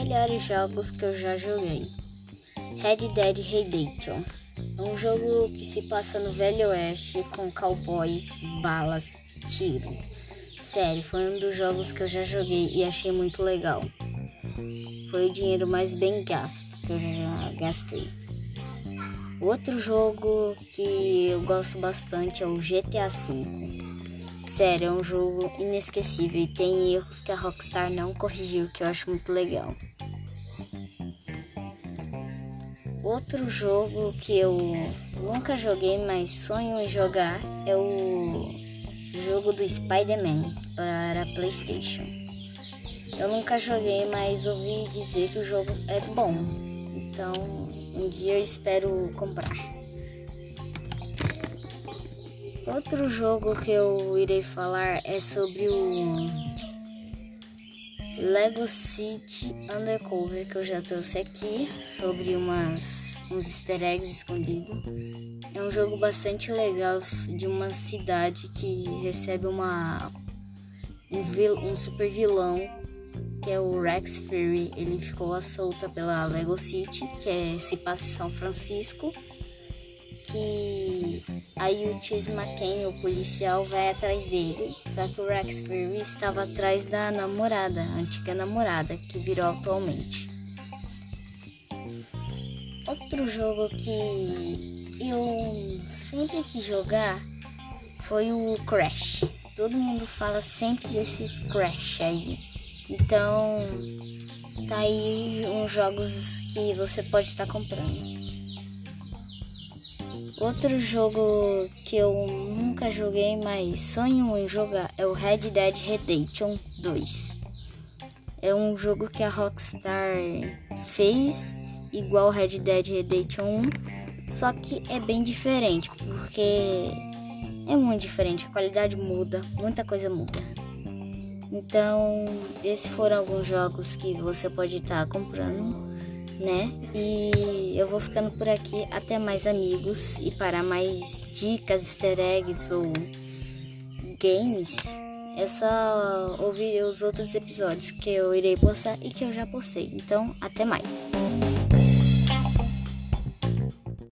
melhores jogos que eu já joguei. Red Dead Redemption. É um jogo que se passa no Velho Oeste com cowboys, balas, tiro. Sério, foi um dos jogos que eu já joguei e achei muito legal. Foi o dinheiro mais bem gasto que eu já gastei. Outro jogo que eu gosto bastante é o GTA V. Sério, é um jogo inesquecível e tem erros que a Rockstar não corrigiu, que eu acho muito legal. Outro jogo que eu nunca joguei, mas sonho em jogar é o jogo do Spider-Man para PlayStation. Eu nunca joguei, mas ouvi dizer que o jogo é bom. Então, um dia eu espero comprar. Outro jogo que eu irei falar é sobre o Lego City Undercover que eu já trouxe aqui sobre umas uns easter eggs escondidos. É um jogo bastante legal de uma cidade que recebe uma um, vil, um super vilão que é o Rex Fury. Ele ficou à solta pela Lego City, que é, se passa em São Francisco que aí o Chase McCain, o policial, vai atrás dele. Só que o Rex Fury estava atrás da namorada, a antiga namorada, que virou atualmente. Outro jogo que eu sempre quis jogar foi o Crash. Todo mundo fala sempre desse Crash aí. Então, tá aí uns jogos que você pode estar comprando. Outro jogo que eu nunca joguei, mas sonho em jogar é o Red Dead Redemption 2. É um jogo que a Rockstar fez igual Red Dead Redemption 1, só que é bem diferente, porque é muito diferente, a qualidade muda, muita coisa muda. Então, esses foram alguns jogos que você pode estar comprando né? E eu vou ficando por aqui. Até mais, amigos. E para mais dicas, easter eggs ou games, é só ouvir os outros episódios que eu irei postar e que eu já postei. Então, até mais.